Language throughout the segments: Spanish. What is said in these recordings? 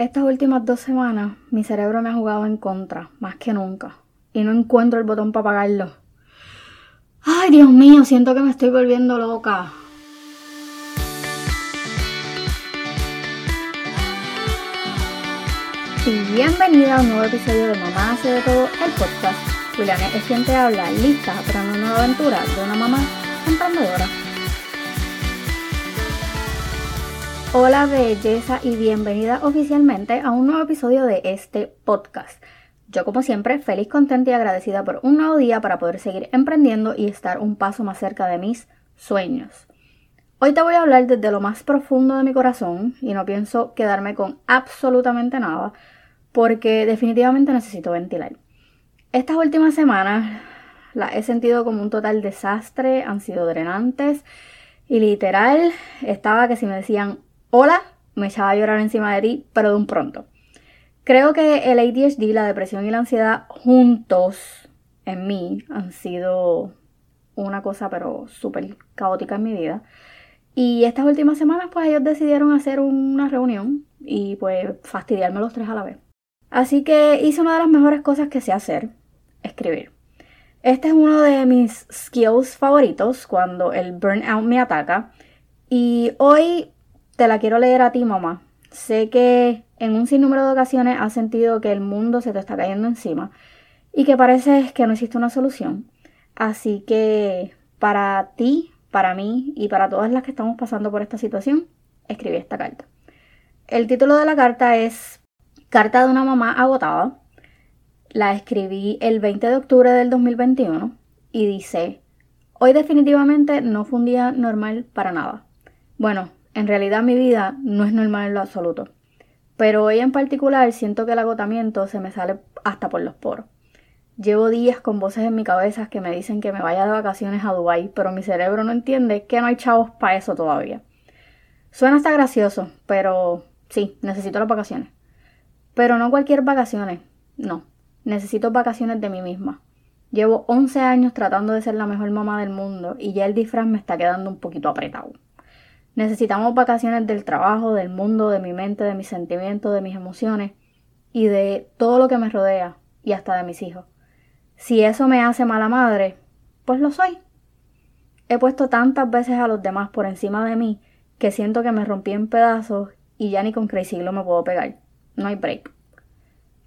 Estas últimas dos semanas mi cerebro me ha jugado en contra, más que nunca, y no encuentro el botón para apagarlo. Ay, Dios mío, siento que me estoy volviendo loca. Y bienvenida a un nuevo episodio de Mamá hace de todo, el podcast. Juliana es quien te habla, lista para una nueva aventura de una mamá emprendedora. Hola belleza y bienvenida oficialmente a un nuevo episodio de este podcast. Yo como siempre feliz, contenta y agradecida por un nuevo día para poder seguir emprendiendo y estar un paso más cerca de mis sueños. Hoy te voy a hablar desde lo más profundo de mi corazón y no pienso quedarme con absolutamente nada porque definitivamente necesito ventilar. Estas últimas semanas las he sentido como un total desastre, han sido drenantes y literal estaba que si me decían hola, me echaba a llorar encima de ti, pero de un pronto. Creo que el ADHD, la depresión y la ansiedad juntos en mí han sido una cosa pero súper caótica en mi vida. Y estas últimas semanas pues ellos decidieron hacer una reunión y pues fastidiarme los tres a la vez. Así que hice una de las mejores cosas que sé hacer, escribir. Este es uno de mis skills favoritos cuando el burnout me ataca. Y hoy te la quiero leer a ti, mamá. Sé que en un sinnúmero de ocasiones has sentido que el mundo se te está cayendo encima y que parece que no existe una solución. Así que para ti, para mí y para todas las que estamos pasando por esta situación, escribí esta carta. El título de la carta es Carta de una mamá agotada. La escribí el 20 de octubre del 2021 y dice, hoy definitivamente no fue un día normal para nada. Bueno, en realidad mi vida no es normal en lo absoluto. Pero hoy en particular siento que el agotamiento se me sale hasta por los poros. Llevo días con voces en mi cabeza que me dicen que me vaya de vacaciones a Dubái, pero mi cerebro no entiende que no hay chavos para eso todavía. Suena hasta gracioso, pero sí, necesito las vacaciones. Pero no cualquier vacaciones, no. Necesito vacaciones de mí misma. Llevo 11 años tratando de ser la mejor mamá del mundo y ya el disfraz me está quedando un poquito apretado. Necesitamos vacaciones del trabajo, del mundo, de mi mente, de mis sentimientos, de mis emociones y de todo lo que me rodea y hasta de mis hijos. Si eso me hace mala madre, pues lo soy. He puesto tantas veces a los demás por encima de mí que siento que me rompí en pedazos y ya ni con Crazy me puedo pegar. No hay break.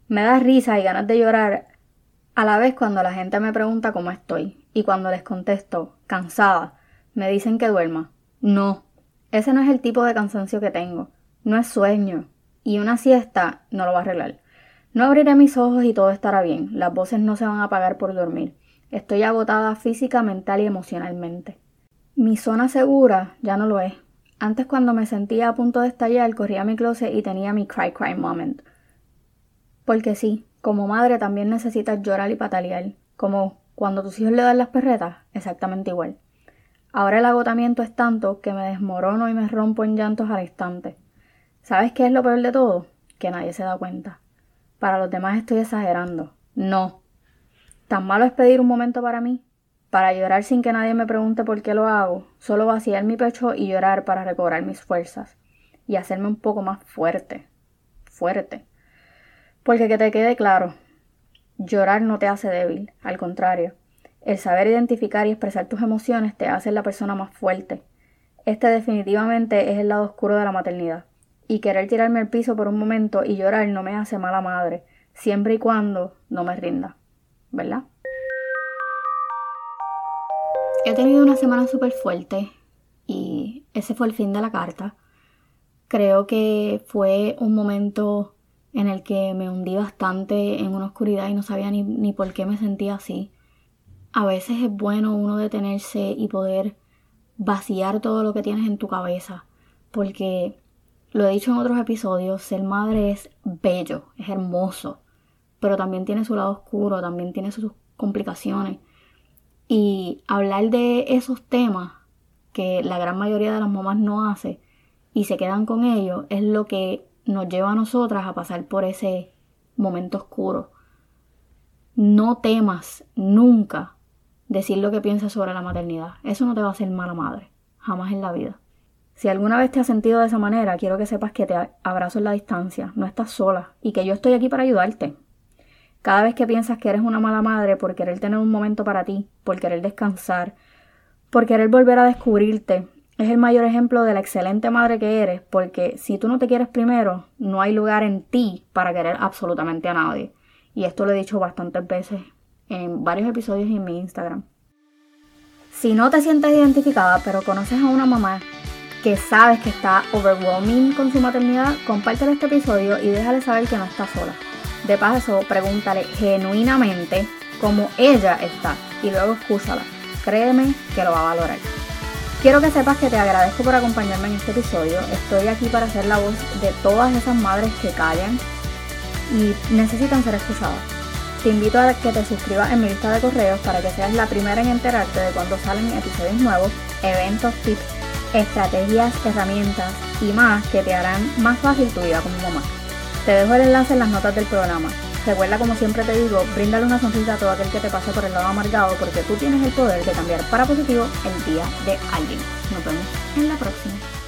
Me da risa y ganas de llorar a la vez cuando la gente me pregunta cómo estoy y cuando les contesto, cansada, me dicen que duerma. No, ese no es el tipo de cansancio que tengo. No es sueño. Y una siesta no lo va a arreglar. No abriré mis ojos y todo estará bien. Las voces no se van a apagar por dormir. Estoy agotada física, mental y emocionalmente. Mi zona segura ya no lo es. Antes cuando me sentía a punto de estallar, corría a mi closet y tenía mi cry cry moment. Porque sí, como madre también necesitas llorar y patalear. Como cuando tus hijos le dan las perretas, exactamente igual. Ahora el agotamiento es tanto que me desmorono y me rompo en llantos al instante. ¿Sabes qué es lo peor de todo? Que nadie se da cuenta. Para los demás estoy exagerando. No. Tan malo es pedir un momento para mí, para llorar sin que nadie me pregunte por qué lo hago, solo vaciar mi pecho y llorar para recobrar mis fuerzas y hacerme un poco más fuerte. Fuerte. Porque que te quede claro, llorar no te hace débil, al contrario, el saber identificar y expresar tus emociones te hace la persona más fuerte. Este definitivamente es el lado oscuro de la maternidad. Y querer tirarme al piso por un momento y llorar no me hace mala madre, siempre y cuando no me rinda. ¿Verdad? He tenido una semana súper fuerte y ese fue el fin de la carta. Creo que fue un momento en el que me hundí bastante en una oscuridad y no sabía ni, ni por qué me sentía así a veces es bueno uno detenerse y poder vaciar todo lo que tienes en tu cabeza, porque lo he dicho en otros episodios, ser madre es bello, es hermoso, pero también tiene su lado oscuro, también tiene sus complicaciones. Y hablar de esos temas que la gran mayoría de las mamás no hace y se quedan con ellos es lo que nos lleva a nosotras a pasar por ese momento oscuro. No temas nunca decir lo que piensas sobre la maternidad. Eso no te va a hacer mala madre, jamás en la vida. Si alguna vez te has sentido de esa manera, quiero que sepas que te abrazo en la distancia, no estás sola y que yo estoy aquí para ayudarte. Cada vez que piensas que eres una mala madre por querer tener un momento para ti, por querer descansar, por querer volver a descubrirte, es el mayor ejemplo de la excelente madre que eres, porque si tú no te quieres primero, no hay lugar en ti para querer absolutamente a nadie. Y esto lo he dicho bastantes veces en varios episodios en mi Instagram. Si no te sientes identificada, pero conoces a una mamá que sabes que está overwhelming con su maternidad, compártele este episodio y déjale saber que no está sola. De paso, pregúntale genuinamente cómo ella está y luego escúchala. Créeme que lo va a valorar. Quiero que sepas que te agradezco por acompañarme en este episodio. Estoy aquí para ser la voz de todas esas madres que callan y necesitan ser escuchadas. Te invito a que te suscribas en mi lista de correos para que seas la primera en enterarte de cuando salen episodios nuevos, eventos, tips estrategias, herramientas y más que te harán más fácil tu vida como mamá. Te dejo el enlace en las notas del programa. Recuerda, como siempre te digo, bríndale una sonrisa a todo aquel que te pase por el lado amargado porque tú tienes el poder de cambiar para positivo el día de alguien. Nos vemos en la próxima.